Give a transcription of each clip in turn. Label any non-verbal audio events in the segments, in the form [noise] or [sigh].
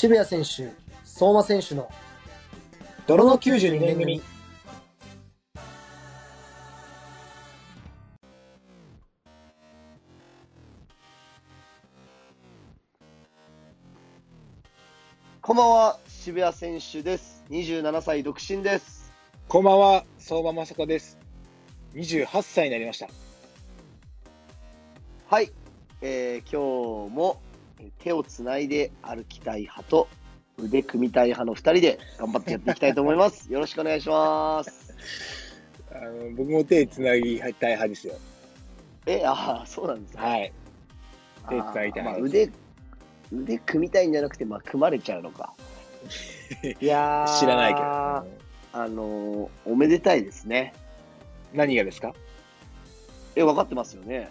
渋谷選手、相馬選手の泥の92年組。こんばんは、渋谷選手です。27歳独身です。こんばんは、相馬雅子です。28歳になりました。はい、えー今日もえー手をつないで歩きたい派と腕組みたい派の2人で頑張ってやっていきたいと思います。[laughs] よろしくお願いします。あの僕も手つなぎたい派ですよ。え、ああ、そうなんですね。はい。手つなぎたいあーまあ、腕、腕組みたいんじゃなくて、まあ、組まれちゃうのか。いやー知らないけど。あのーおめでたいですね。何がですか？え、分かってますよね。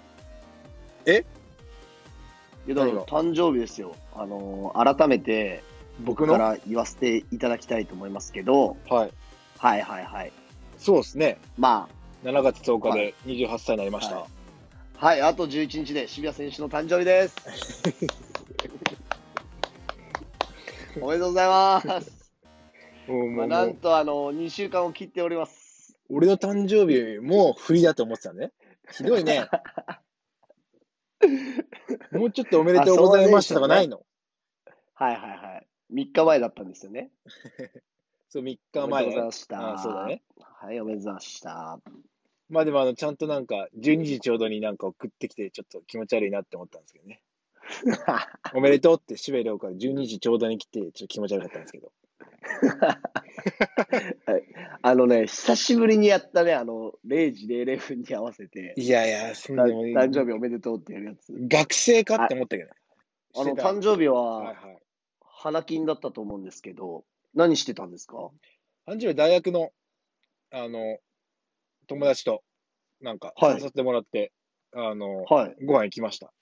え？いや、だから何が？誕生日ですよ。あのー改めて、僕から言わせていただきたいと思いますけど、はい。はいはいはい。そうですね。ま7月10日はで28歳になりました。はいあ、はい、あと11日で渋谷選手の誕生日です。[laughs] おめでとうございます。まあ、なんと、あの、2週間を切っております。俺の誕生日も振りだと思ってたね。ひどいね。[laughs] もうちょっとおめでとうございましたとかないのはいはいはい。3日前だったんですよね。[laughs] そう、3日おめでとう前ねございました。あそうだね。はい、おめでとうございました。まあでもあの、ちゃんとなんか、12時ちょうどになんか送ってきて、ちょっと気持ち悪いなって思ったんですけどね。[laughs] おめでとうって渋谷涼から12時ちょうどに来て、ちょっと気持ち悪かったんですけど。あのね、久しぶりにやったね、あの、0時00分に合わせて、いやいや、そんいい誕生日おめでとうってやるやつ。学生かって思ったけどね。あの、誕生日は、はいはい。花金だったと思うんですけど、何してたんですか？誕生日大学の、あの、友達と、なんか、はい誘ってもらって、あの、はい。ご飯行きました。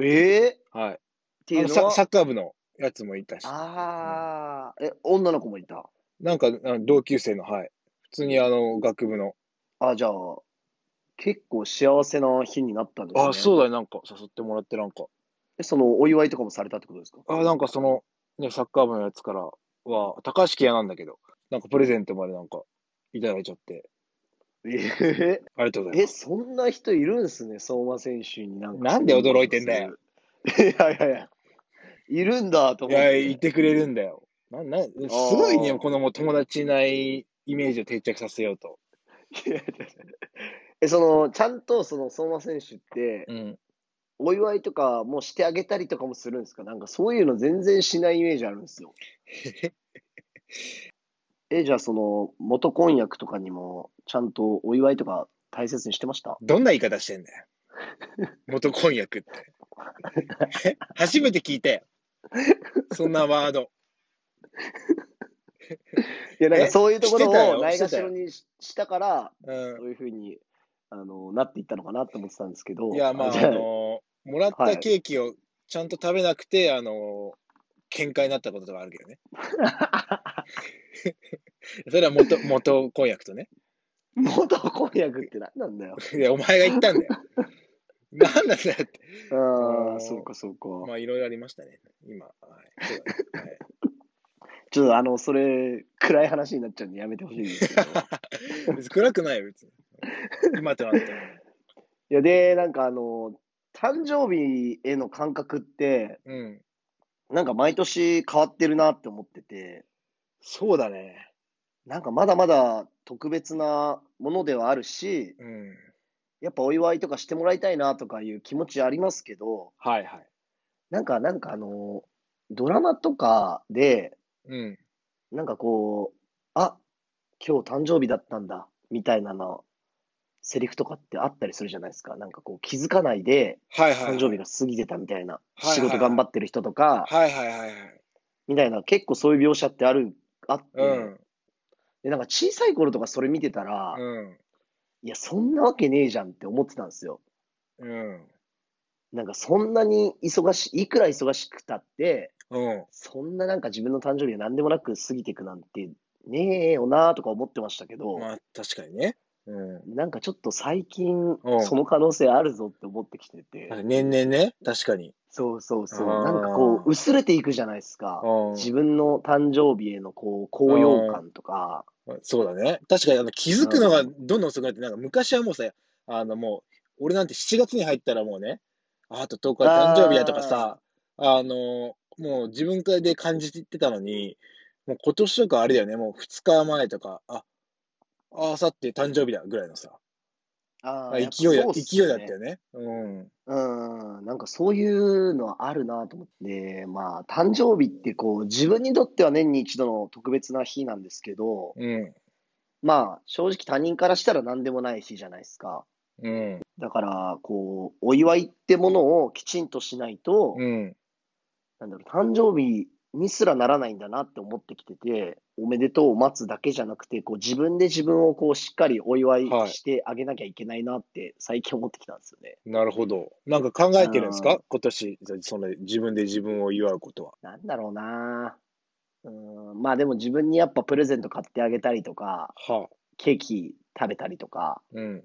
ええっはい。ていうのは？あのササッカー部のやつもいたし、ああ、え、女の子もいた？なんか、あの同級生の、はい。普通にあの、学部の、あ、じゃあ、結構幸せな日になったんですね。あ、そうだよ、なんか誘ってもらって、なんか、えその、お祝いとかもされたってことですか？あ、なんかその、ね、サッカー部のやつからは、高橋家なんだけど、なんかプレゼントまでなんか、いただいちゃって、ええありがとうございえ、ます。そんな人いるんすね、相馬選手になんか。なんで驚いてんだよ。いやいやいや、いるんだといや、思って。言ってくれるんだよ。な、な、すごいね、このもう友達いないイメージを定着させようと。いやいやいやえ、その、ちゃんとその相馬選手って、うん。お祝いとかもしてあげたりとかもするんですか？なんかそういうの全然しないイメージあるんですよ。[laughs] え、じゃあその、元婚約とかにも、ちゃんとお祝いとか大切にしてました？どんな言い方してんだよ。元婚約って。[laughs] 初めて聞いたよ。[laughs] そんなワード。いや、なんかえそういうところをないがしろにししたから、うそういうふうに、あの、なっていったのかなと思ってたんですけど。ん。いや、まあ、あのもらったケーキをちゃんと食べなくて、あの喧嘩になったこととかあるけどね。[laughs] それは元、元婚約とね。元婚約って何なんだよ。いや、お前が言ったんだよ。なんだよって。ああそうかそうか。まあ、いろいろありましたね。今。はい。そうだねはいちょっとあの、それ、暗い話になっちゃうんでやめてほしいんですけど。[laughs] 別に暗くないよ、別に。今となっては。いや、で、なんかあの、誕生日への感覚って、うん。なんか毎年変わってるなって思ってて、そうだね。なんかまだまだ特別なものではあるし、うん。やっぱお祝いとかしてもらいたいなとかいう気持ちありますけど、はいはい。なんか、なんかあの、ドラマとかで、うん。なんかこう、あ、今日誕生日だったんだ、みたいなの、セリフとかってあったりするじゃないですか。なんかこう気づかないではいはい。誕生日が過ぎてたみたいな。はいはい仕事頑張ってる人とか、はいはいはいはい。みたいな、結構そういう描写ってある、あって、うん。で、なんか小さい頃とかそれ見てたら、うん。いや、そんなわけねえじゃんって思ってたんですよ。うん。なんかそんなに忙しい、いくら忙しくたって、うん。そんななんか自分の誕生日が何でもなく過ぎていくなんて、ねえよなとか思ってましたけど、まあ、確かにね。うん。なんかちょっと最近うん、その可能性あるぞって思ってきてて、年々ね、確かに。そうそうそう、あー。なんかこう、薄れていくじゃないですか。うん。自分の誕生日へのこう、高揚感とか、そうだね。確かにあの気づくのがどんどん遅くなって、なんか昔はもうさ、あのもう、俺なんて7月に入ったらもうね、ああと10日誕生日やとかさ、あの、もう自分からで感じてたのに、もう今年とかあれだよね、もう2日前とか、あ、あさって誕生日だぐらいのさ、あ勢いだ、勢いだったよね。うん。うん、なんかそういうのはあるなと思って、まあ、誕生日ってこう、自分にとっては年に一度の特別な日なんですけど、うん。まあ、正直他人からしたら何でもない日じゃないですか。うん。だから、こう、お祝いってものをきちんとしないと、うん。なんだろう、誕生日にすらならないんだなって思ってきてて、おめでとうを待つだけじゃなくて、こう自分で自分をこうしっかりお祝いはいしてあげなきゃいけないなって最近思ってきたんですよね。なるほど。なんか考えてるんですか？今年、その自分で自分を祝うことは。なんだろうなうん、まあでも自分にやっぱプレゼント買ってあげたりとか、はあ。ケーキ食べたりとか、うん。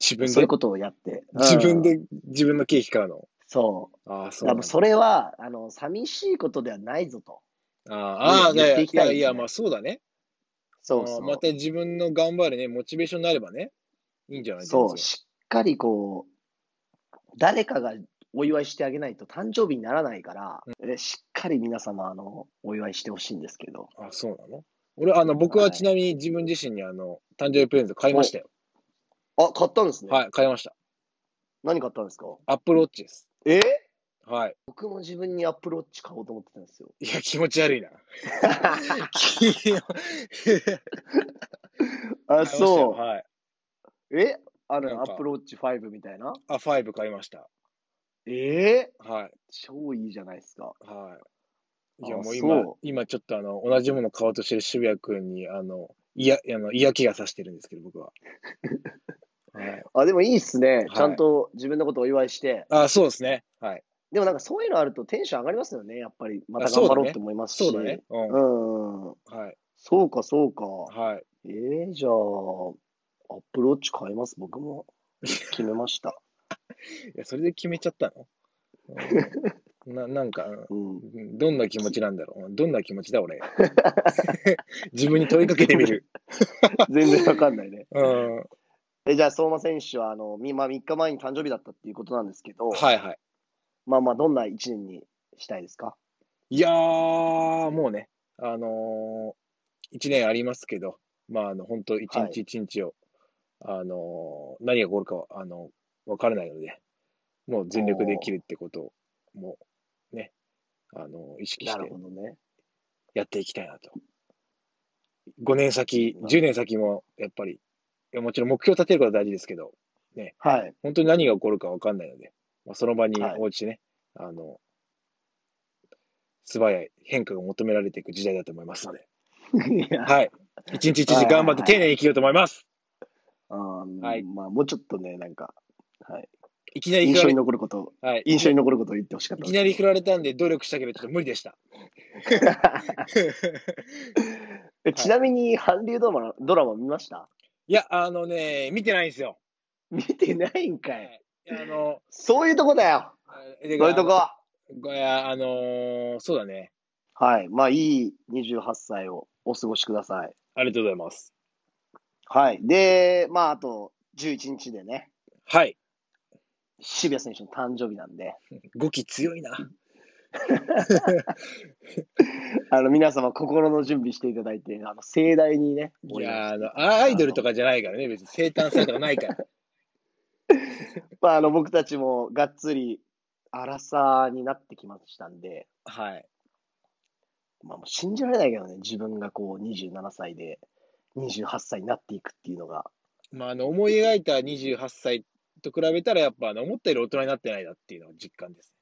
自分で？そういう、ことをやって。うん自分で自分のケーキ買うの？そう。ああ、そうそれは、あの、寂しいことではないぞと。ああ、いいきたいやいや、まあそうだね。そうそう。また自分の頑張るね、モチベーションになればね、いいんじゃないそう、全然しっかりこう、誰かがお祝いしてあげないと誕生日にならないから、えしっかり皆様、あの、お祝いしてほしいんですけど。あ、そうなの？俺、あの、僕ははいちなみに自分自身にあの、誕生日プレゼント買いましたよ。あ、買ったんですね。はい、買いました。何買ったんですか？アップルウォッチです。え？はい。僕も自分にアップルウォッチ買おうと思ってたんですよ。いや、気持ち悪いな。[laughs] あ、そはい。う。え？あの、アップルウォッチ5みたいな？あ、5買いました。え？ー、はい。超いいじゃないですか。はい。いや、あもう今今ちょっとあの、同じもの買おうとしてる渋谷くんに、あの、いや、あの、嫌気がさしてるんですけど、僕は。[laughs] はい。あ、でもいいっすね。はいちゃんと自分のことをお祝いして。あ、そうですね。はい。でもなんかそういうのあるとテンション上がりますよね。やっぱり。また頑張ろうって思いますし。そうだね。うん。うん。はい。そうか、そうか。はい。えー、じゃあ、アップルウォッチ買います、僕も。決めました。[laughs] いや、それで決めちゃったの？うんな、なんか、うん。うんどんな気持ちなんだろう？どんな気持ちだ、俺？[laughs] 自分に問いかけてみる。全然わかんないね。うん。え、じゃあ、相馬選手は、あの、みまあ、3日前に誕生日だったっていうことなんですけど、はいはい。まあまあ、どんな一年にしたいですか？いやー、もうね、あのー、一年ありますけど、まあ、あの、本当一はい日一日を、あのー、何が起こるかは、あの、わからないので、もう全力で生きるってことを、もう、ね、あの、意識して。やっていきたいなと。5年先、10年先も、やっぱり、いやもちろん目標立てることは大事ですけど、はい。本当に何が起こるかわかんないので、まあ、その場にはい応じてね、あの、素早い変化が求められていく時代だと思いますので、いやはい。一日一日頑張って丁寧に生きようと思います。あーはいまあ、もうちょっとね、なんか、はい。いきなり印象に残ること、はい、印象に残ることを言ってほしかったいきなり振られたんで努力したけど、ちょっと無理でした。[laughs] えちなみに、韓流ドラマ、ドラマ見ました？いや、あのね、見てないんですよ。見てないんか。はいい。あの、そういうとこだよ。えそういうとこ。ごいや、あのーそうだね。はい。まあ、いい28歳をお過ごしください。ありがとうございます。はい。で、まあ、あと11日でね、はい。渋谷選手の誕生日なんで、[laughs] 語気強いな。[laughs] あの、皆様心の準備していただいて、あの、盛大にね、いや、あの、アイドルとかじゃないからね、別に生誕祭とかないから。[laughs] まあ、あの、僕たちもがっつり、荒さになってきましたんで、はい。まあ、もう信じられないけどね、自分がこう、27歳で、28歳になっていくっていうのが。まあ、あの、思い描いた28歳と比べたら、やっぱ、あの、思ったより大人になってないなっていうのが実感です。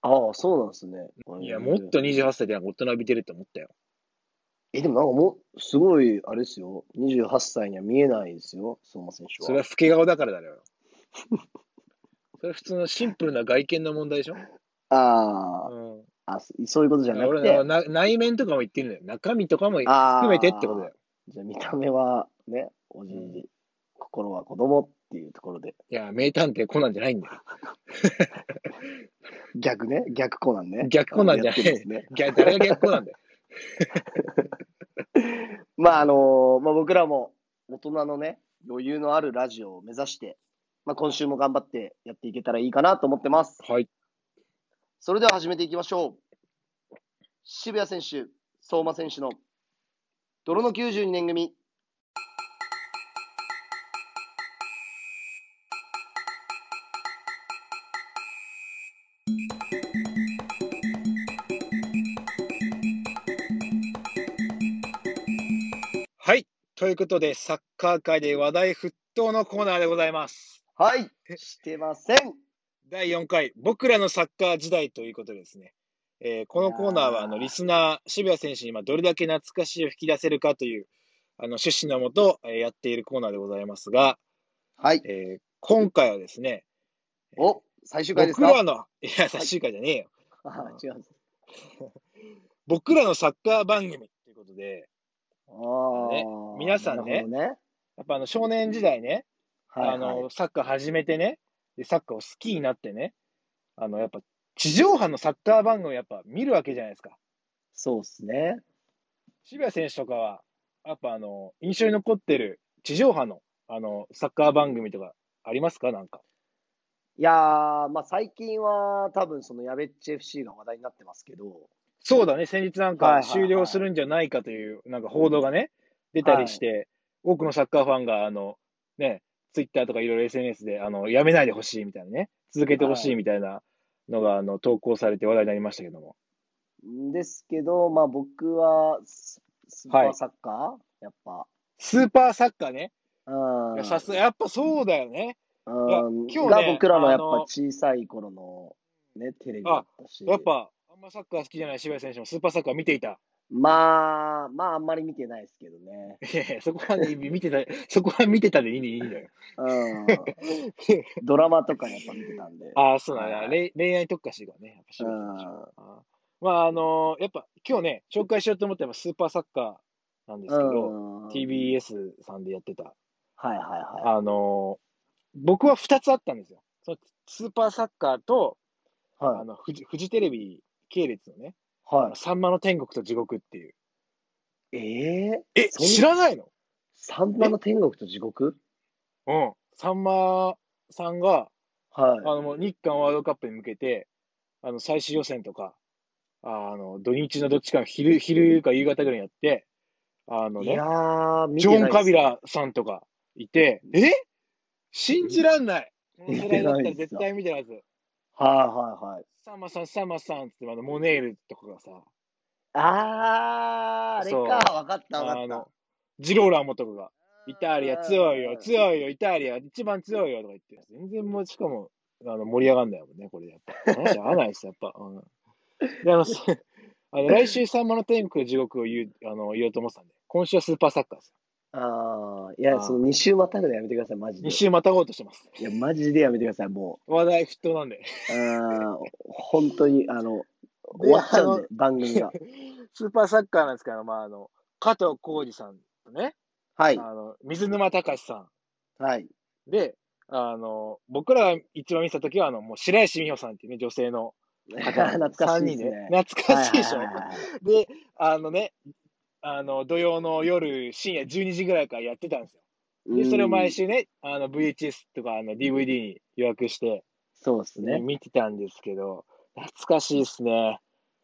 ああ、そうなんですね。いや、もっと28歳でなんか大人びてるって思ったよ。え、でもなんかもう、すごい、あれですよ。28歳には見えないですよ、相馬選手は。それは老け顔だからだよ。[laughs] それは普通のシンプルな外見の問題でしょ？ああ、うん。あ、そそういうことじゃなく俺て、な内面とかも言ってるんだよ。中身とかも含めてってことだよ。じゃあ見た目はね、おじいじ、心は子供っていうところで、いや、名探偵コナンじゃないんだよ。[laughs] 逆ね、逆コナンね。逆コナンじゃないですね。逆誰が逆コナンだよ。まああのまあ、僕らも大人のね、余裕のあるラジオを目指して、まあ、今週も頑張ってやっていけたらいいかなと思ってます。はい。それでは始めていきましょう。渋谷選手、相馬選手の泥の92年組。ということで、サッカー界で話題沸騰のコーナーでございます。はい、してません。第4回、僕らのサッカー時代ということでですね。えーこのコーナーは、あの、リスナー、渋谷選手に今どれだけ懐かしいを引き出せるかという、あの、趣旨のもと、えーやっているコーナーでございますが、はい。えー今回はですね、お、最終回ですか？僕らの、いや、最終回じゃねえよ。あ違う。[laughs] 僕らのサッカー番組ということで、ああ、ね。皆さんね。ね。やっぱあの少年時代ね、はい、はい、あの、サッカー始めてね、で、サッカーを好きになってね、あの、やっぱ地上波のサッカー番組をやっぱ見るわけじゃないですか。そうですね。渋谷選手とかは、やっぱあの、印象に残ってる地上波の、あの、サッカー番組とかありますか？なんか。いやー、まあ最近は多分そのやべっち FC が話題になってますけど、そうだね、先日なんかはいはいはい終了するんじゃないかという、なんか報道がね、出たりして、多くのサッカーファンが、あの、ね、ツイッターとかいろいろ SNS で、あの、やめないでほしいみたいなね、続けてほしいみたいなのが、あの、投稿されて話題になりましたけども。んですけど、まあ僕はススーパーサッカー、やっぱ。スーパーサッカーね。うん。いやさすが、やっぱそうだよね。うん今日ねが僕らのやっぱ小さい頃のね、テレビだったし。やっぱ、あんまサッカー好きじゃない渋谷選手もスーパーサッカー見ていた。まあ、まああんまり見てないですけどね。いやいやそこはね、見てた、[laughs] そこは見てたでいいんだいいんだよ。うん。ドラマとかやっぱ見てたんで。[laughs] ああ、そうだね。はい恋恋愛特化してるからね、やっぱ渋谷選手うんは。あーまあ、あのーやっぱ今日ね、紹介しようと思ったのはスーパーサッカーなんですけど、うん。TBS さんでやってた。はいはいはあのー僕は2つあったんですよ。そのスーパーサッカーと、い。はいあ。のフジフジテレビ系列のね、はさんまの天国と地獄っていう。い。えええ、そん知らないの？サンマの天国と地獄？うん。さんまさんが、はい。あの、もう日韓ワールドカップに向けて、あの、最終予選とか、あの、土日のどっちかの昼、昼か夕方ぐらいにやって、あのねいや、ー、見ジョン・カビラさんとかいて、え？信じらんないこの世代だったら絶対見てるはず。はいはいはい。サンマさん、サンマさんっつって、あの、モネールとかがさ、あー、あれか。そうわかったわかったあの。、ジローラモとかが、イタリア強いよ、強いよ、イタリア一番強いよとか言って、全然もう、しかも、あの、盛り上がんないもんね、これやっぱ。話合わないです、やっぱ。うん。で、あの、すあの来週、さんまの天国と地獄を言う、あの、言おうと思ってたんで、今週はスーパーサッカーですあー、いや、あーその2週またぐのやめてください、マジよ。で2。週またごうとしてます。いや、マジでやめてください、も話題沸騰なんで。う。あー、本当に、あの、終わっちゃうんで、番組が。[laughs] スーパーサッカーなんですけど、まあ、あの、加藤浩次さんとね、はい。あの、水沼隆さはい。んで、あの、僕らが一番見てた時は、あの、もう白石美帆さんっていうね、女性の方 [laughs] 懐かしいですね。懐かしいでしょ。はいはいはいはいで、あのね、あの、土曜の夜、深夜12時ぐらいからやってたんですよ。で、それを毎週ね、あの、VHS とか、あの、DVD に予約して、そうですね。見てたんですけど、懐かしいですね。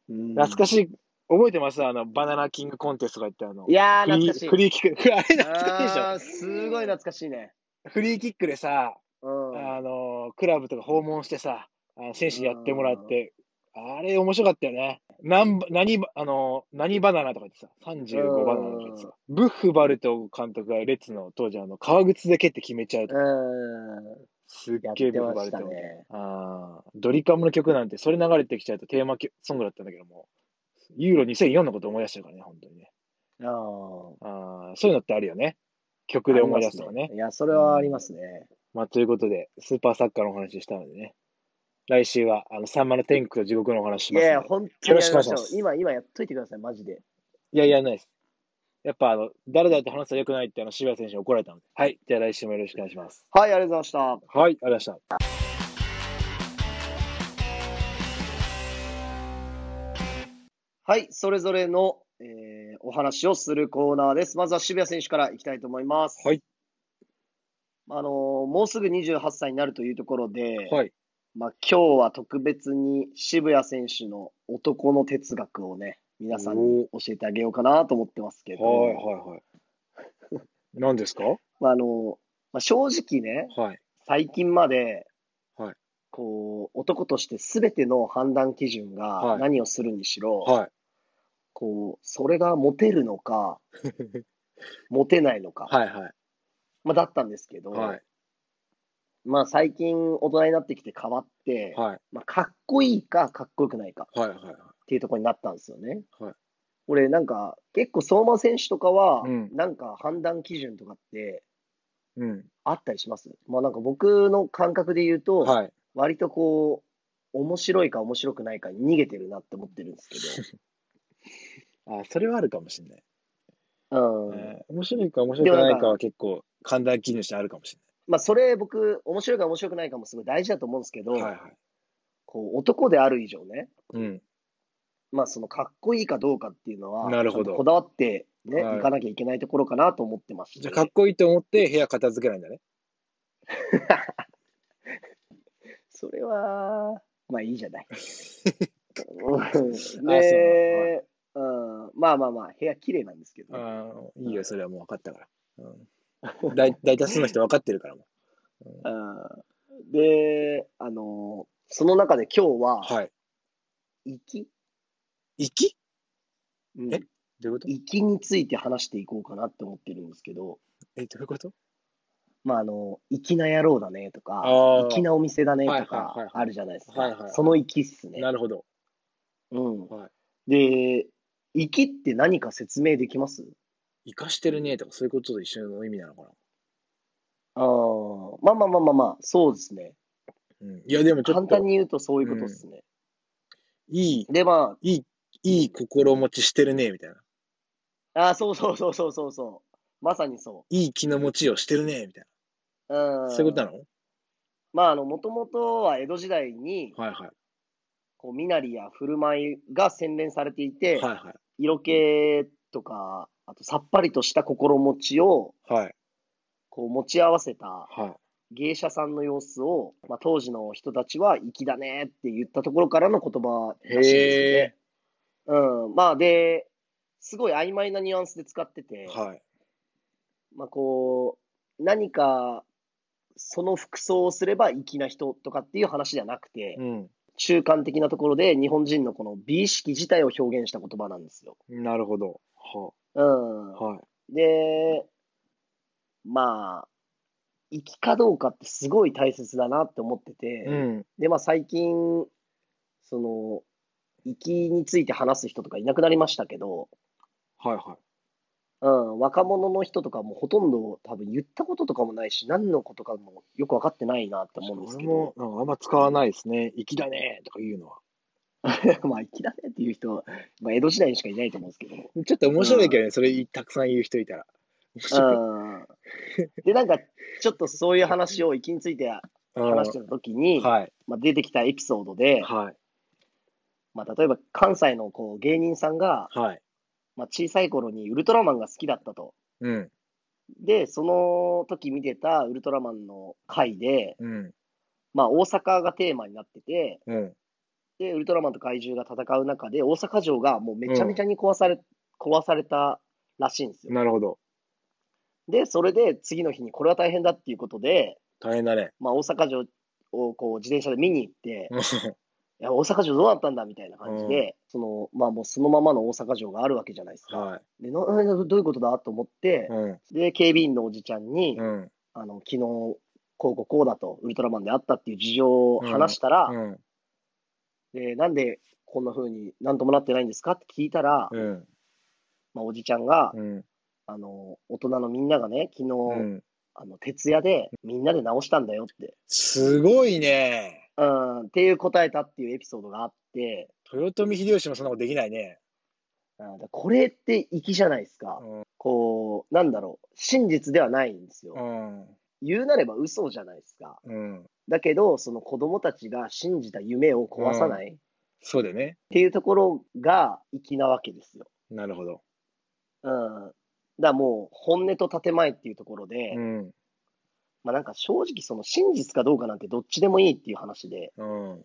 懐懐かしい。覚えてます？あの、バナナキングコンテストが言ったあの、いやー、フリ懐かしい。ーフリーキック、[laughs] あれ懐かしいでしょ？すごい懐かしいね。フリーキックでさ、うん。あの、クラブとか訪問してさ、あの選手にやってもらって、あれ面白かったよね。何ば、あの、何バナナとか言ってさ、35バナナとか言ってさ、ブッフバルト監督がレッツの当時、あの、革靴で蹴って決めちゃうとか、うん。すっげえブッフバルトたね。ああ、ドリカムの曲なんて、それ流れてきちゃうとテーマ曲ソングだったんだけども、ユーロ2004のこと思い出しちゃうからね、本当にね。ああ。そういうのってあるよね。曲で思い出すとかね。いや、それはありますね。まあ、ということで、スーパーサッカーのお話したのでね。来週は、あの、さんまの天空と地獄のお話しいやいや、ますんで。本当によろしくお願いしょう今、今やっといてください、マジで。いやいや、ないです。やっぱ、あの、誰々と話すと良くないって、あの、渋谷選手に怒られたので。はい。じゃあ来週もよろしくお願いします。はい、ありがとうございました。はい。ありがとうございました。はい、それぞれの、えーお話をするコーナーです。まずは渋谷選手からいきたいと思います。はい。あのーもうすぐ28歳になるというところで、はい。まあ、今日は特別に渋谷選手の男の哲学をね、皆さんに教えてあげようかなと思ってますけど、はい、はい、はい。何ですか？まああのまあ、正直ね、はい。最近まで、はいこう男として全ての判断基準はいが何をするにしろ、はい。こうそれがモテるのか、[laughs] モテないのか、はい、はい。まあ、だったんですけど、はい。まあ、最近大人になってきて変わって、はい。まあ、かっこいいかかっこよくないか。っていうところになったんですよね。はい俺なんか結構相馬選手とかは、うんなんか判断基準とかってうん。あったりします？まあなんか僕の感覚で言うと、はい。割とこう、面白いか面白くないかに逃げてるなって思ってるんですけ [laughs] あ、それはあるかもしれない。ど、うん。えー面白いか面白くないかは結構、判断基準としてあるかもしまあそれ僕、面白いか面白くないかもすごい大事だと思うんですけど。はい、はい。こう男である以上ね、うん。まあそのかっこいいかどうかっていうのは、なるほどこだわってね、はいい、かなきゃいけないところかなと思ってまして。じゃあ、かっこいいと思って部屋片付けないんだね。[laughs] それは、まあいいじゃない。[laughs] で、うん、まあまあまあ、部屋綺麗なんですけど、ああ、いいよ、それはもう分かったから。うん、[laughs] 大大多数の人分かってるからもう。んで、あの、その中で今日う。は、はい。息、行き？うん。え？どういうこと？息について話していこうかなって思ってるんですけど、え、どういうこと？まああの、粋な野郎だねとかあー、粋なお店だねとはいはいはいはい。かあるじゃないですか。はいはいはい。その粋っすね。なるほど。うん。はい。で、粋って何か説明できます？生かしてるねとか、そういうことと一緒の意味なのかな。ああ、まあまあまあまあまあ、そうですね。うん、いや、でもちょ簡っと、単に言うとそういうことですね。いい、で、まいい、いい心持ちしてるねみたいな。あ、ああ、そうそうそうそうそうそう。まさにそいい気の持ちをしてるねみたいう。うん。な。そういうことなの？まあ、あの、もともとは江戸時代に、はいはい。こう、身なりや振る舞いが洗練されていて、はいはい。色気とか、あとさっぱりとした心持ちを、はい。こう、持ち合わせたは芸者さんの様子を、まあ、当時の人たちは粋だねって言ったところからの言葉らしいんですよね。うん。まあ、で、すごい曖昧なニュアンスで使ってて、い。はい。まあ、こう、何か、その服装をすれば粋な人とかっていう話じゃなくて、うん。中間的なところで日本人のこの美意識自体を表現した言葉なんですよ。なるほど。はうん。はい。で、まあ、粋かどうかってすごい大切だなって思ってて、うん。で、まあ最近、その、粋について話す人とかいなくなりましたけど、はいはい。うん、若者の人とかもほとんど多分言ったこととかもないし、何のことかもよく分かってないなって思うんですけ俺もど、なんかあんま使わないですね。粋だねとか言うのは。[laughs] まあ、粋だねっていう人、まあ、江戸時代にしかいないと思うんですけど、ちょっと面白いけどね、それたくさん言う人いたら。で、なんか、ちょっとそういう話を粋について話してた時に、はい。まあ、出てきたエピソードで、はい。まあ、例えば関西のこう芸人さんが、はい。まあ、小さい頃にウルトラマンが好きだったと。うん。で、その時見てたウルトラマンの回で、うん。まあ、大阪がテーマになってて、うん。で、ウルトラマンと怪獣が戦う中で、大阪城がもうめちゃめちゃに壊され、壊されたらしいんですよ。なるほど。で、それで次の日にこれは大変だっていうことで、大変だね。まあ、大阪城をこう自転車で見に行って、[laughs] いや、大阪城どうなったんだみたいな感じで、その、まあもうそのままの大阪城があるわけじゃないですか。はで、な、などういうことだと思ってい。、うん。で、警備員のおじちゃんに、うん。あの、昨日、こうこうこうだと、ウルトラマンであったっていう事情を話したら、うん。で、なんでこんな風になんともなってないんですか？って聞いたら、うん。まあ、おじちゃんが、うん。あの、大人のみんながね、昨日、うん。あの、徹夜でみんなで直したんだよって。すごいね。うん、っていう答えたっていうエピソードがあって、豊臣秀吉もそんなことできないね。うんこれって粋じゃないですか。うん。こう、なんだろう、真実ではないんですよ。うん。言うなれば嘘じゃないですか。うん。だけど、その子供たちが信じた夢を壊さないっそうだよね。ていうところが粋なわけですよ。なるほど。うん。だからもう、本音と建前っていうところで、うん。まあなんか正直その真実かどうかなんてどっちでもいいっていう話で、うん。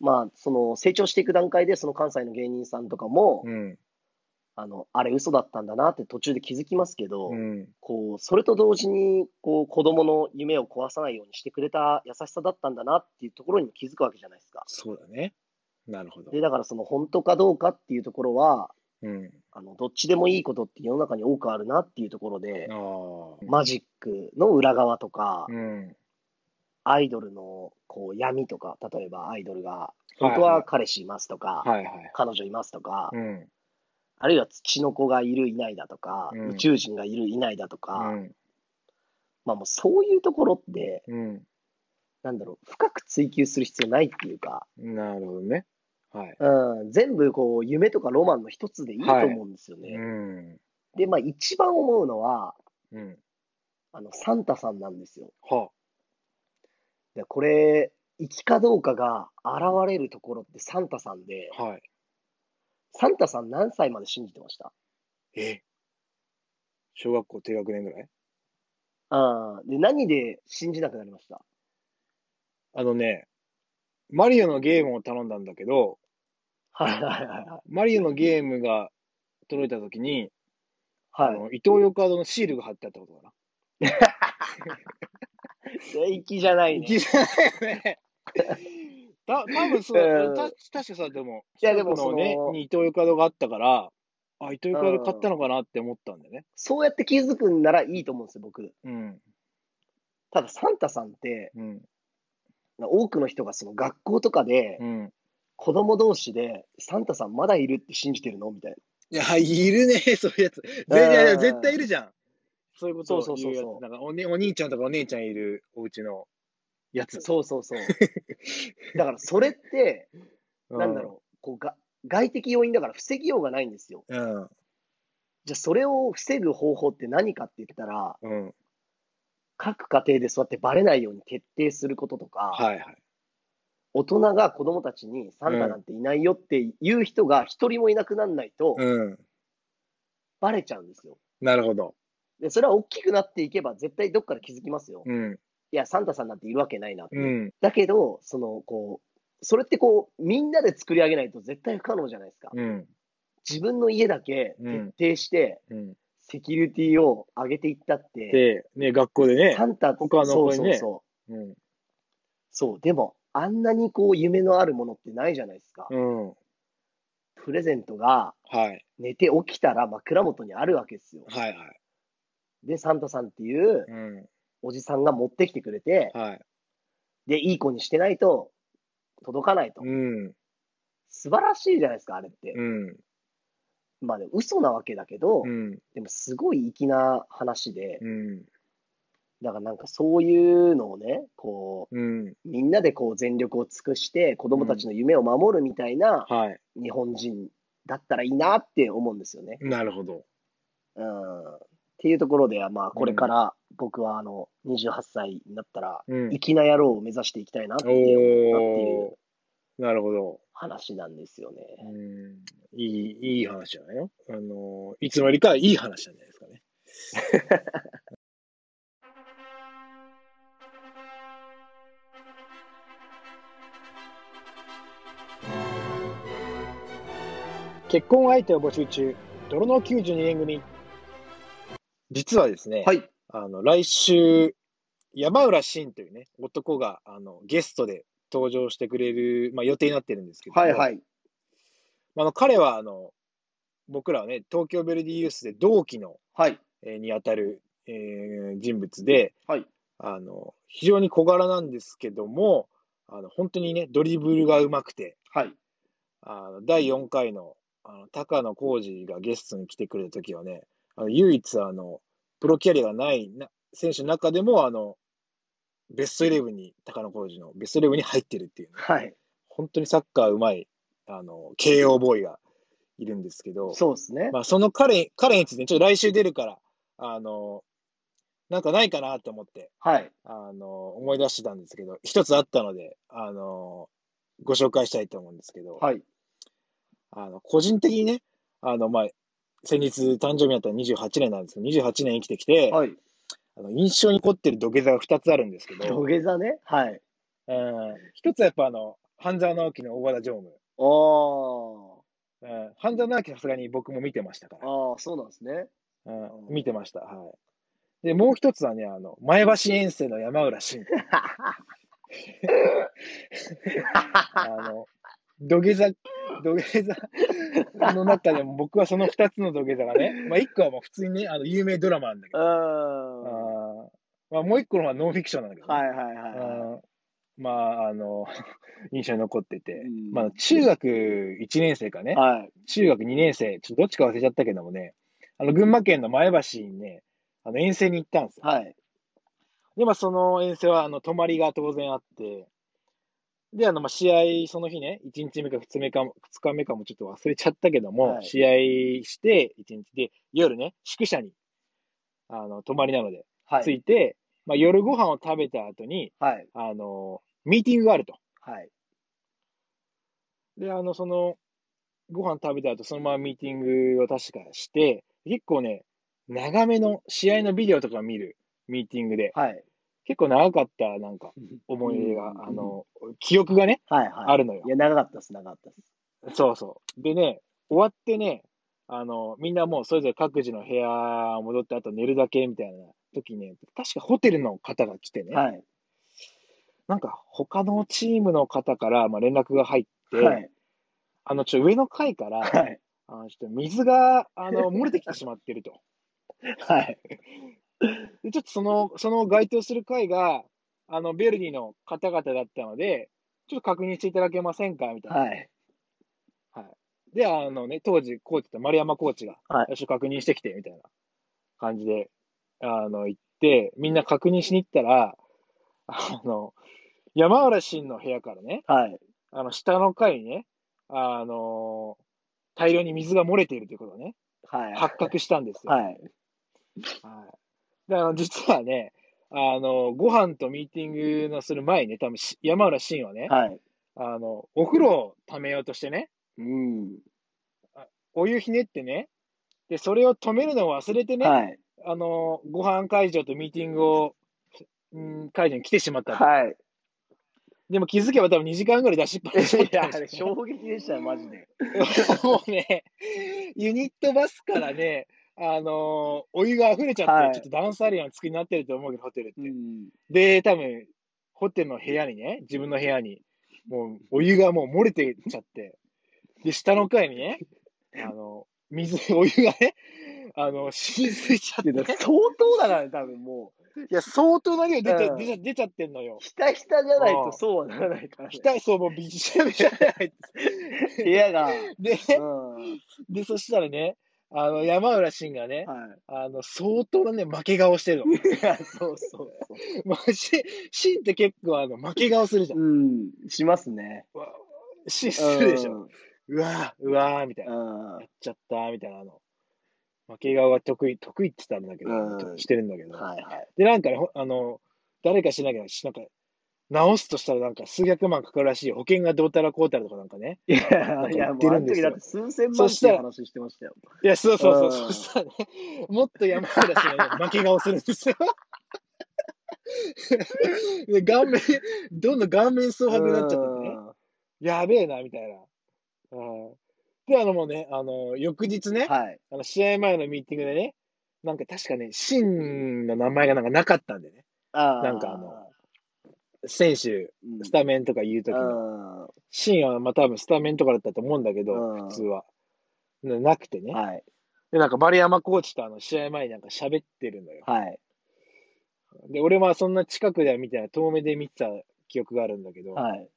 まあその成長していく段階でその関西の芸人さんとかも、うん。あの、あれ嘘だったんだなって途中で気づきますけど、うん。こう、それと同時に、こう、子供の夢を壊さないようにしてくれた優しさだったんだなっていうところにも気づくわけじゃないですか。そうだね。なるほどで、。だからその本当かどうかっていうところは、うん。あの、どっちでもいいことって世の中に多くあるなっていうところであ、あ。マジックの裏側とか、うん。アイドルのこう闇とか、例えばアイドルが、本当は彼氏いますとか、はいはい。彼女いますとか、うん。あるいは土の子がいるいないだとか、うん宇宙人がいるいないだとうか、ん。まあもうそういうところって、うん。なんだろう、深く追求する必要ないっていうか、なるほどね。はい。うん、全部こう、夢とかロマンの一つでいいと思うんですよね。うん。で、まあ一番思うのは、うん。あの、サンタさんなんですよ。はで、これ、生きかどうかが現れるところってサンタさんで、あ。はい。サンタさん何歳まで信じてました？え？小学校低学年ぐらい？あで、何で信じなくなりました？あのね、マリオのゲームを頼んだんだけど、はいはいはいはい。マリオのゲームが届いたときに、あはい。の、伊東洋カードのシールが貼ってあったことかな。[laughs] 粋じゃないね。[laughs] いきじゃないよね。た、多分そううんた、確かさ、でも、いやでも近くのねに伊東洋カードがあったから、あ、伊東洋カード買ったのかなって思ったんだよね。そうやって気づくんならいいと思うんですよ、僕。うん。ただ、サンタさんって、うん。多くの人がその学校とかでう、ん。子供同士で、サンタさんまだいるって信じてるの？みたいいや、いるね、[laughs] そういうやつ。絶対、いるじゃん。そういうことをそうそうそうそう言うやつ。なんかお,、ね、お兄ちゃんとかお姉ちゃんいるお家のやつ。な。そうそうそう。だから、それって、[laughs] うんなんだろう、こうが、外的要因だから防ぎようがないんですよ。うん。じゃあ、それを防ぐ方法って何かって言ったら、うん。各家庭でそうやってバレないように徹底することとか、はいはい。大人が子供たちにサンタなんていないよっていう人が一人もいなくならないと、うん。バレちゃうんですよ。なるほど。で、それは大きくなっていけば絶対どっかで気づきますよ。うん。いや、サンタさんなんているわけないなって。うん。だけど、その、こう、それってこう、みんなで作り上げないと絶対不可能じゃないですか。うん。自分の家だけうん徹底して、うん。セキュリティを上げていったって、で、ね、学校でねサ。ンタ、他の子にねそうそうそう。うん。そう、でも、あんなにこう、夢のあるものってないじゃないですか。うん。プレゼントがはい。寝て起きたら枕元にあるわけですよ。はいはい。で、サンタさんっていううん。おじさんが持ってきてくれて、はい。で、いい子にしてないと届かないと。うん。素晴らしいじゃないですか、あれって。うん。まあでも嘘なわけだけど、うん。でもすごい粋な話で、うん。だからなんかそういうのをね、こうん。う、みんなでこう全力を尽くして子供たちの夢を守るみたいなはい。日本人だったらいいなって思うんですよね。なるほど。うん。っていうところでは、まあこれから僕はあの、28歳になったら、うん。粋な野郎を目指していきたいなっていうおー。なるほど。話なんですよね。うん。いい、いい話じゃないのあの、いつもよりかはいい話なんじゃないですかね。[laughs] 結婚相手を募集中、泥の92年組。実はですね、はい。あの、来週、山浦慎というね、男が、あの、ゲストで登場してくれる、まあ、予定になってるんですけどもはいはい。あの、彼は、あの、僕らはね、東京ベルディユースで同期の、はい。えーにあたる、えー人物で、はい。あの、非常に小柄なんですけども、あの、本当にね、ドリブルが上手くて、はい。あの、第4回の、あの、高野浩二がゲストに来てくれた時はね、あの、唯一、あの、プロキャリアがないな選手の中でも、あの、ベストイレブンに、高野浩二のベストイレブンに入ってるっていうね、はい。本当にサッカーうまい、あの、慶応ボーイがいるんですけど、そうですね。まあ、その彼、彼について、ちょっと来週出るから、あの、なんかないかなと思って、はい。あの、思い出してたんですけど、一つあったので、あの、ご紹介したいと思うんですけど、はい。あの、個人的にね、あの、まあ、先日誕生日だったら28年なんですけど、28年生きてきて、はい。あの印象に残ってる土下座が2つあるんですけ土ど、下座ね？はい。うん、一つはやっぱあの、半沢直樹の大和田常務。あうん、半沢直樹さすがに僕も見てましたから。あ。ああ、そうなんですね。うん、見てました。はい。で、もう一つはね、あの、前橋遠征の山浦慎。[laughs] あの、土下座、[laughs] 土下座の中でも僕はその二つの土下座がね、まあ一個はもう普通にね、あの、有名ドラマなんだけうど、あー。まあもう一個の方はノンフィクションなんだけどね、いはいはいはうんまあ、あの、[laughs] 印象に残ってて。うん、まあ中学1年生かね。い。、はい。中学2年生、ちょっとどっちか忘れちゃったけどもね、あの、群馬県の前橋にね、あの、遠征に行ったんですよ。はい。で、まあ、その遠征は、あの、泊まりが当然あって、で、あの、まあ、試合、その日ね、1日目か2日目かも、2日目かもちょっと忘れちゃったけども、はい試合して、1日で、夜ね、宿舎に、あの、泊まりなので、はい。着いて、まあ、夜ご飯を食べた後に、はい。あの、ミーティングがあると。はい。で、あの、その、ご飯食べた後、そのままミーティングを確かして、結構ね、長めの試合のビデオとか見るミーティングで、はい。結構長かった、なんか、思い出が、うんあの、記憶がね、はいはい。あるのよいや、長かったです、長かったです。そうそう。でね、終わってね、あの、みんなもうそれぞれ各自の部屋戻って、あと寝るだけみたいな時にね、確かホテルの方が来てね、はい。なんか他のチームの方から、まあ、連絡が入って、はい。あの、ちょ、上の階から、はい。あのちょっと水が、あの、漏れてきてしまってると。[laughs] はい。[laughs] で、ちょっとその、その該当する階が、あの、ベルディの方々だったので、ちょっと確認していただけませんかみたいな。はい。で、あのね、当時、コーチだった丸山コーチが、はいちょっと確認してきて、みたいな感じで、あの、行って、みんな確認しに行ったら、あの、山浦慎の部屋からね、はい。あの、下の階にね、あの、大量に水が漏れているということがね、はい。発覚したんですよ。はい。はい。で、あの、実はね、あの、ご飯とミーティングのする前にね、多分し山浦慎はね、はい。あの、お風呂を溜めようとしてね、うん。お湯ひねってね、で、それを止めるのを忘れてね、はい。あの、ご飯会場とミーティングを、うん、会場に来てしまったと。はい。でも気づけば多分2時間ぐらい出しっぱなしだっいや、あれ、たんですよ、衝撃でしたよ、マジで。[laughs] もうね、ユニットバスからね、あのお湯が溢れちゃって、はいちょっとダンスアリアの作りになってると思うけど、ホテルって。うん。で、多分、ホテルの部屋にね、自分の部屋に、もう、お湯がもう漏れてちゃって、で、下の階にね、[laughs] あの、水、お湯がね、あの、浸水しちゃって、相当だからね、多分もう。いや、相当な量出ちゃ、うん出ちゃ、出ちゃってんのよ。ひたひたじゃないうんとそうはならないからね。ひたそう、もうびしゃびしゃじゃない [laughs] 部屋が。で、うん。で、そしたらね、あの、山浦慎がね、はあの、相当なね、負け顔してるの。い。いや、そうそうそう。まあ、し、慎って結構あの、負け顔するじゃん。うん。しますね。し、するでしょ。うんうわーうわーみたいな。うんやっちゃったーみたいな、あの、負け顔が得意、得意って言ったんだけど、うんしてるんだけど。はいはい。で、なんかね、ほあの、誰かしなきゃ、しなんか、直すとしたらなんか数百万かかるらしいよ。保険がどうたらこうたらとかなんかね。いや、いや、言ってもうあの時だって数千万って話してましたよ。いや、そうそうそう。うんそしたらね、もっと山浦氏がね、負け顔するんですよ。[laughs] で、顔面、どんどん顔面蒼白になっちゃっててね。やべえな、みたいな。うんで、あのもうね、あの、翌日ね、はい。あの試合前のミーティングでね、なんか確かね、シンの名前がなんかなかったんでね、あーなんかあの、選手、うんスタメンとか言うときの、うシンはまあ多分スタメンとかだったと思うんだけど、うん普通は。ななくてね。ん。はい。で、なんか丸山コーチとあの試合前になんか喋ってるのよ。はい。で、俺はそんな近くでは見てない、遠目で見てた記憶があるんだけど、はい。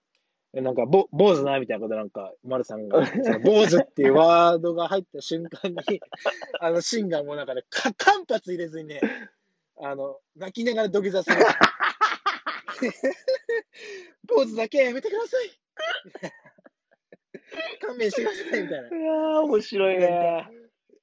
でなんか、ぼ、坊主な、みたいなことなんか、丸さんが、[laughs] 坊主っていうワードが入った瞬間に、[laughs] あの、シンがもうなんかね、か、間髪入れずにね、あの、泣きながら土下座する。[laughs] [laughs] 坊主だけはやめてください。[laughs] 勘弁してください、みたいな。いやー、面白いね。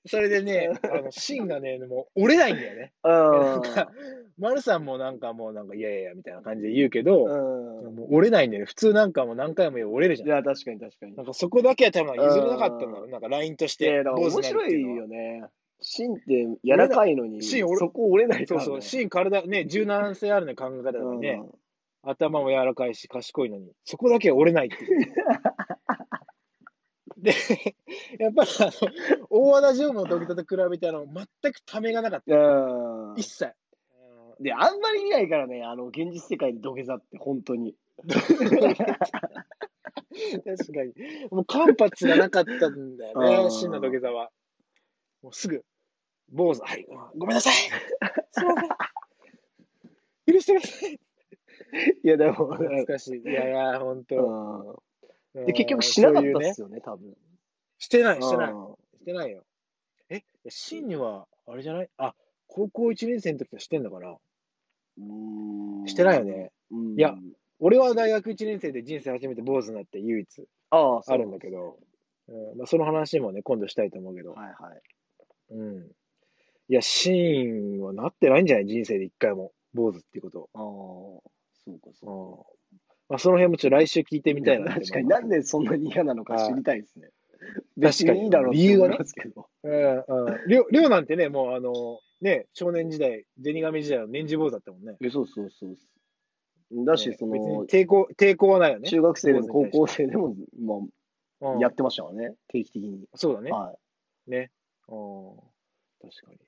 それでね、あの、シンがね、もう折れないんだよね。うん。なんか、丸さんもなんかもうなんか、いやいやいや、みたいな感じで言うけど、うん。もう折れないんだよね。普通なんかもう何回も折れるじゃん。いや、確かに確かに。なんかそこだけは多分譲れなかったんだろう。なんか LINE としてい面白いよね。芯って柔らかいのに、芯俺そこ折れないから、ね。そうそう、シン体、ね、柔軟性あるね、考え方だからね、頭も柔らかいし、賢いのに、そこだけは折れないっていう。[laughs] で、やっぱりあの、大和田常務の土下座と比べて、あの、全くためがなかっうん。た。一切。で、あんまり見ないからね、あの、現実世界で土下座って、本当に。[laughs] 確かに。もう間髪がなかったんだようね、ん真の土下座は。もうすぐ、坊主、はい、ごめんなさい。[laughs] すいません。許してください。[laughs] いや、でも、懐かしい。いやいや、ほんと。うん。で、結局しなかったっねす。よね、多分。してない、してない。うんしてないよ。え、真には、あれじゃない？あ、高校1年生の時はしてんのかなうんしてないよね。うん。いや俺は大学1年生で人生初めて坊主になって唯一あるんだけど、うんまあ、その話もね、今度したいと思うけど、はいはい。うん。いや、シーンはなってないんじゃない？人生で一回も、坊主っていうこと。そうか、そううんまあ、その辺もちょっと来週聞いてみたいな確かになんでそんなに嫌なのか知りたいですね。確かに別いいだろうって思いますけど。うんうん。りょりょうなんてね、もうあの、ね、少年時代、銭神時代の年次坊主だったもんね。えそうそうそう。だし、ねその、抵抗、抵抗はないよね。中学生でも高校生でも、まあ、うんやってましたからね、定期的に。そうだね。はね。うん。確かに。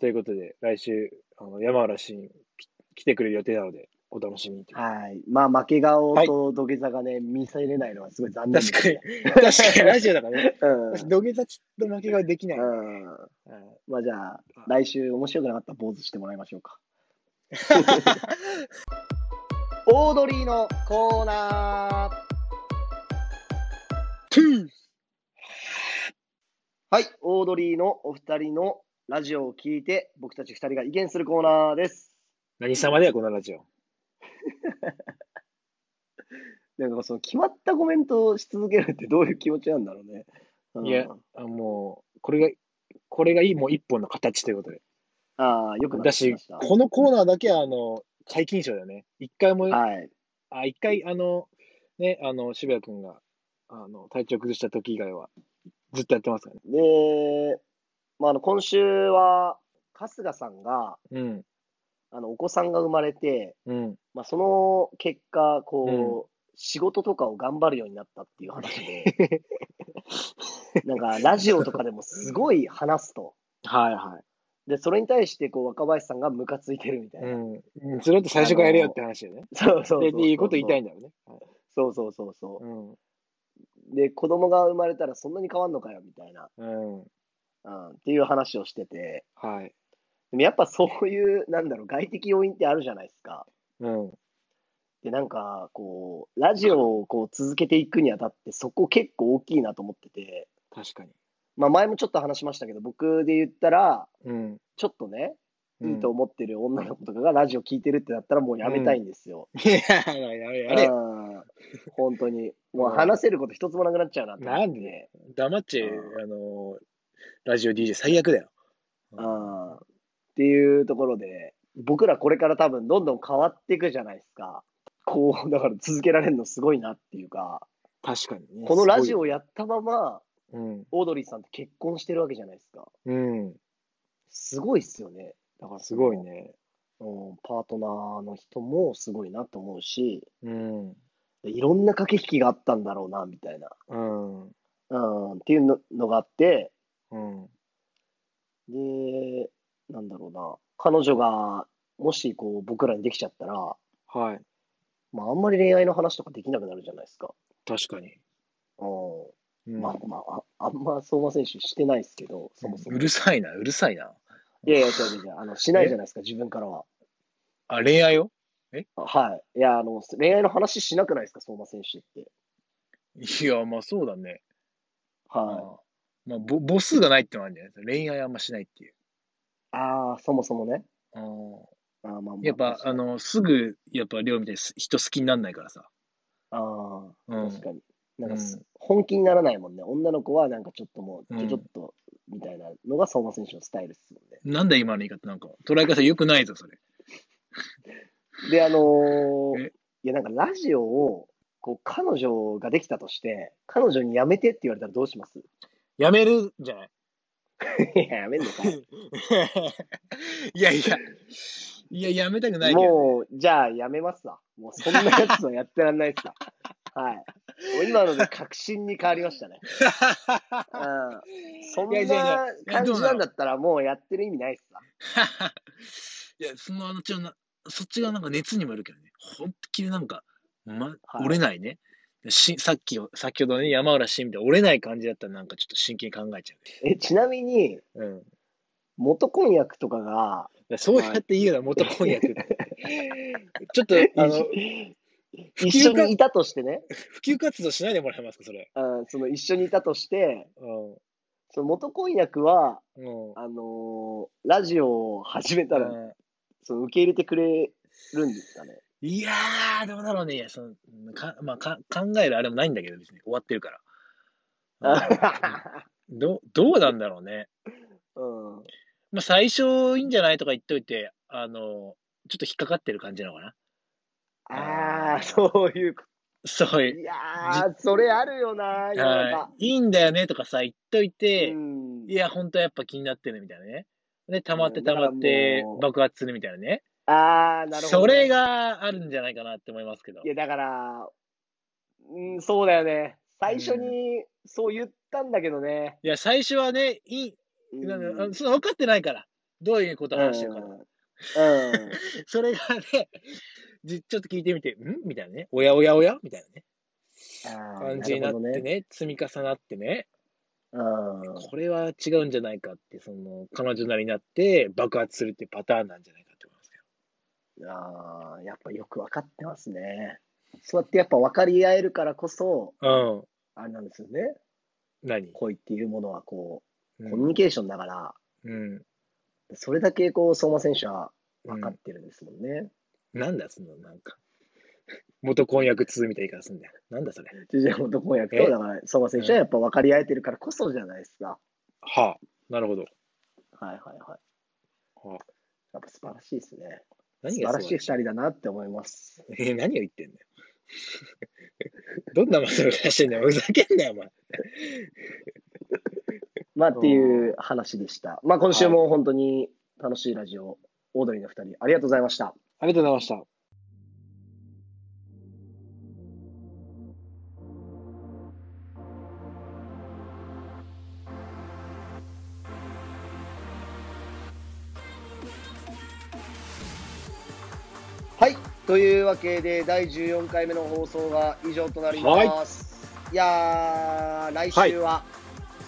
ということで、来週、あの山原慎き来てくれる予定なので、お楽しみにとい。はい。まあ、負け顔と土下座がね、見せれないのはすごい残念です確かにね。。確かに、[laughs] ラジオだからね。うん。私土下座ちょっと負けができない。うん。うんまあ、じゃあ、来週面白くなかったら坊主してもらいましょうか。[laughs] オードリーのコーナー。トゥーはい、オードリーのお二人のラジオを聞いて、僕たち二人が意見するコーナーです。何様だよ、このラジオ。[laughs] なんかその決まったコメントをし続けるってどういう気持ちなんだろうね。うんいやあもう、これが、これがいい、もう一本の形ということで。ああ、よくなっだしこのコーナーだけは、あの、解禁賞だよね。一回も、はい。あ、一回、あの、ね、あの、渋谷くんが、あの、体調崩した時以外は、ずっとやってますからね。で、まあ、あの今週は、春日さんが、うん、あのお子さんが生まれて、うん。まあ、その結果、こう、仕事とかを頑張るようになったっていう話で、[laughs] なんかラジオとかでもすごい話すと。はいはで、それに対してこう若林さんがムカついてるみたいい。な。うん。うんそれって最初からやれよって話だよね。そうそうそう。いいこと言いたいんだよね。はいそうそうそうそううん。う。で、子供が生まれたらそんなに変わんのかよみたいな、うん。うん、っていう話をしてて、はい。でもやっぱそういう、なんだろう、外的要因ってあるじゃないですか。うん。で、なんか、こう、ラジオをこう続けていくにあたって、そこ結構大きいなと思ってて、確かに。まあ前もちょっと話しましたけど、僕で言ったら、うん。ちょっとね、うんいいと思ってる女の子とかがラジオ聞いてるってなったらもうやめたいんですよ。いや、やれやれよ。うん本当に。もう話せること一つもなくなっちゃうなってなんで？黙っちゃえうんあの、ラジオ DJ 最悪だよ。うんっていうところで、僕らこれから多分どんどん変わっていくじゃないですか。こう、だから続けられるのすごいなっていうか、確かにね。このラジオ。オやったまま、うん。オードリーさんと結婚してるわけじゃないですか。うん。すごいっすよね。だからすごい。ね。うん、パートナーの人もすごいなと思うし、うん。いろんな駆け引きがあったんだろうな、みたいな。うん。うん、っていうののがあって、うん。で、なんだろうな、彼女が、もしこう僕らにできちゃったら、はい。まあ、あんまり恋愛の話とかできなくなるじゃないですか。確かに。ううんん、まあまあ、ああんま相馬選手してないですけど、そもそも。うるさいな、うるさいな。いやいや、違う違う違う、あの、しないじゃないですか、自分からは。あ、恋愛を？はい。いや、あの、恋愛の話しなくないですか、相馬選手って。いや、まあそうだね。はまあ、ぼ母数がないってのはあるんじゃないですか。恋愛あんましないっていう。い。ああ、そもそもね。あまあまああやっぱ、あ、の、すぐ、やっぱ、りょうみたいに人好きになんないからさ。ああ、うん。確かに。なんかす、うん本気にならないもんね。女の子はなんかちょっともう、うんちょちょっと、みたいなのが相馬選手のスタイルですもんね。なんだ今の言い方なんか、捉え方良くないぞ、それ。で、あのーえ？いや、なんかラジオを、こう、彼女ができたとして、彼女にやめてって言われたらどうします？やめるんじゃないいや、やめんのかい。いやいや、いや、やめたくないけど、ね。もう、じゃあやめますわ。もうそんなやつはやってらんないっすわ。[laughs] はい。もう今ので確信に変わりましたね。うん。そんな感じなんだったらもうやってる意味ないっすわ。いや、その、あの、ちょ、な、そっちがなんか熱にもよるけどね。ほんときりなんか、ま、はい折れないね。し、さっき、先ほどね、山浦新みたいな折れない感じだったらなんかちょっと真剣に考えちゃえ、ちなみに、う。うん。元婚約とかが、そうやって言うな、元婚約って。[laughs] ちょっと、あの、一緒にいたとしてね、普及活動しないでもらえますか、それ。うん、その一緒にいたとして、うその元婚約は、ん。うん。あのーラジオを始めたら、うんその受け入れてくれるんですかね。いやー、どうだろうね。いや、その、か、まあ、か、考えるあれもないんだけど、別に終わってるから。うんど、どうなんだろうね。うん。まあ、最初いいんじゃないとか言っといて、あの、ちょっと引っかかってる感じなのかな。ああ、そういうこそういう。いやー、それあるよな、は。い。いいんだよねとかさ、言っといて、うんいや、本当はやっぱ気になってるみたいなね。で、溜まって溜まって爆発するみたいなね。ああ、なるほど。それ。があるんじゃないかなって思いますけどい。や、だから、うん、そうだよね。最初にそう言ったんだけどね。いや、最初はね、いい、うんその分かってないから。どういうこと話してるか。うん。[laughs] それがね、じちょっと聞いてみて、ん？みたいなね。おやおやおや？みたいなね。感じになってるほどね、積み重なってね、うん。これは違うんじゃないかって、その、彼女なりになって爆発するっていうパターンなんじゃないああ、やっぱよく分かってますね。そうやってやっぱ分かり合えるからこそ、ど。あれなんですよね。うん。何？恋っていうものはこう、うん。コミュニケーションだから、うん。それだけこう、相馬選手は分かってるんですもんね。なんだ、その、なんか。元婚約2みたいな言い方すんだよ。なんだそれ。ジジャモと婚約え？と、だから相馬選手はやっぱ分かり合えてるからこそじゃないですか。はあ、なるほど。はいはいはい。はあ、やっぱ素晴らしいですね。何が素晴らしい二人だなって思います。えー何を言ってんだよ。どんなマスを出してんだよ。ふざけんなよ、お前。まあっていう話でした。まあ今週も本当に楽しいラジオ、オードリーの二人、ありがとうございました。ありがとうございました。はい。というわけで、第14回目の放送が以上となります。い、やー、来週は、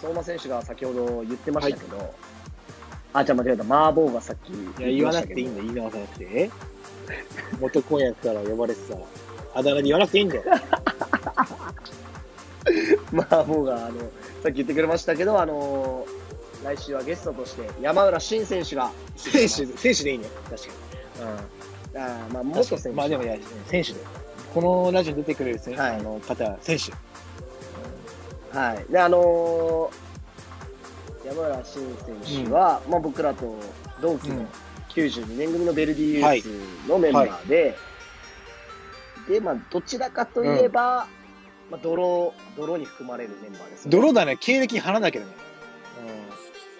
相馬選手が先ほど言ってましたけど、あ、じゃあ間違えた、麻婆がさっき言っていや、言わなましたけどくていいんだよ。言い直さなくて。え元婚約から呼ばれてさ、あだ名で言わなくていいんだよ。[laughs] 麻婆が、あの、さっき言ってくれましたけど、あの来週はゲストとして山浦新選手が、選手、選手でいいね。確かに。うん。あーまあ、元選手。まあでもいや、選手で。このラジオに出てくれるはいあの方は選手。はい。で、あのー山浦新選手は、まあ僕らと同期のうん92年組のベルディユースのメンバーで、で、まあどちらかといえば、まあ泥、泥に含まれるメンバーですね。泥だね。経歴貼らなきゃね。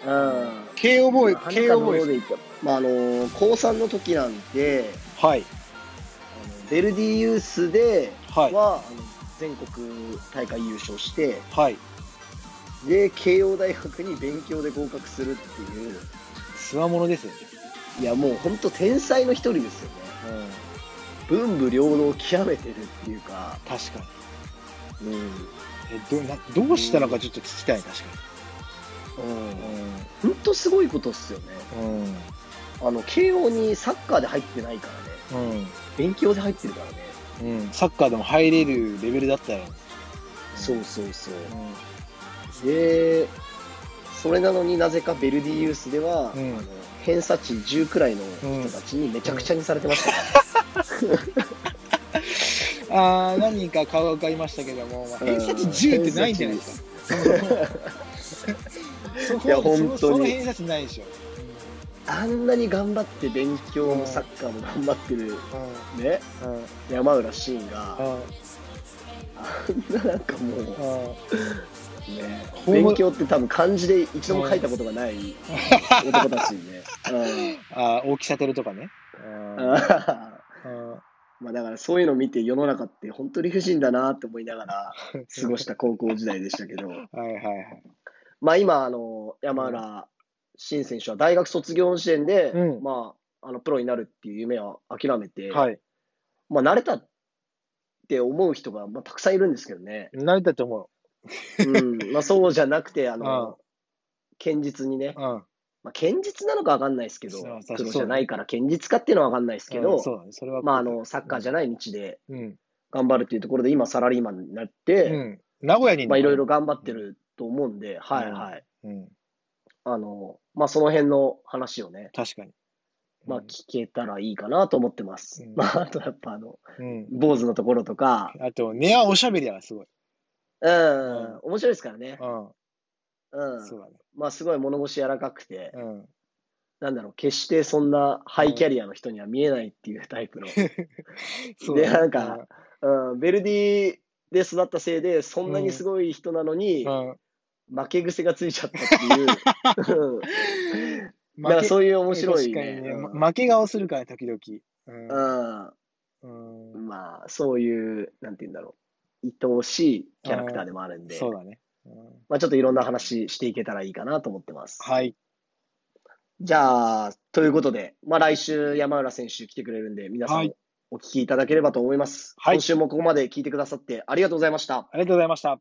うん。慶応ボーイまあ、慶応ボーイまああのー高3の時なんで、はい。ベルディユースではい。は、あの全国大会優勝して、はい。で、慶応大学に勉強で合格するっていう、つわものですよね。いやもう本当天才の一人ですよね。うん。文武両道を極めてるっていうか、確かに。うん。え、ど、な、どうしたのかちょっと聞きたい、確か本当すごいことっすよね。に。うん。あの、慶応にサッカーで入ってないからね。うん。勉強で入ってるからね。うん。サッカーでも入れるレベルだったよ。そうそうそう。うで、それなのになぜかベルディユースでは、うんあの偏差値10くらいの人たちにめちゃくちゃにされてました、あー何人か顔が浮かびましたけども、まあ偏差値10ってないんじゃないですか。いや本当に。そその偏差値ないでしょ。あんなに頑張って勉強もサッカーも頑張ってるうん。ね。うん。うん山浦慎がうん。あんななんかもううん。ね。勉強って多分漢字で一度も書いたことがない男たちにね、[laughs] あー大木悟とかね。うん。うん。うん。まあだからそういうのを見て世の中って本当理不尽だなって思いながら過ごした高校時代でしたけど、はいはいはい。まあ今、あの、山浦新選手は大学卒業の時点で、うんまあ、あの、プロになるっていう夢は諦めて、はい。まあ、慣れたって思う人が、まあ、たくさんいるんですけどね。慣れたと思うん。まあ、そうじゃなくて、あうんの、堅実にねう。、うん。まあ、堅実なのかわかんないですけどそうそう、プロじゃないから堅実かっていうのはわかんないですけどうん、そうだね。それは。まあ、あの、サッカーじゃない道でうん。頑張るっていうところで、今、サラリーマンになっうて、ん。名古屋にまあ、いろいろ頑張ってると思うんで、はいはい。うん。あの、まあ、その辺の話をね、確かに。まあ、聞けたらいいかなと思ってます。うんまあ、あとやっぱあの、うん。坊主のところとか、あと、根はおしゃべりだから、すごい。うん、面白いですからね。ううんん。。そうだね。まあ、すごい物腰柔らかくて、うん。なんだろう、決してそんなハイキャリアの人には見えないっていうタイプの。[laughs] そうでなんか、うん、ベルディで育ったせいで、そんなにすごい人なのに、うん。負け癖がついちゃったっていう。[laughs] かそういう面白いね。ね。ま負け顔するから、時々。うん。ううんん。まあ、そういう、なんて言うんだろう。愛おしいキャラクターでもあるんで、そうだね。うんまあちょっといろんな話していけたらいいかなと思ってます。はい。じゃあ、ということで、まあ来週山浦選手来てくれるんで、皆さんはいお聞きいただければと思います。はい今週もここまで聞いてくださってありがとうございました。ありがとうございました。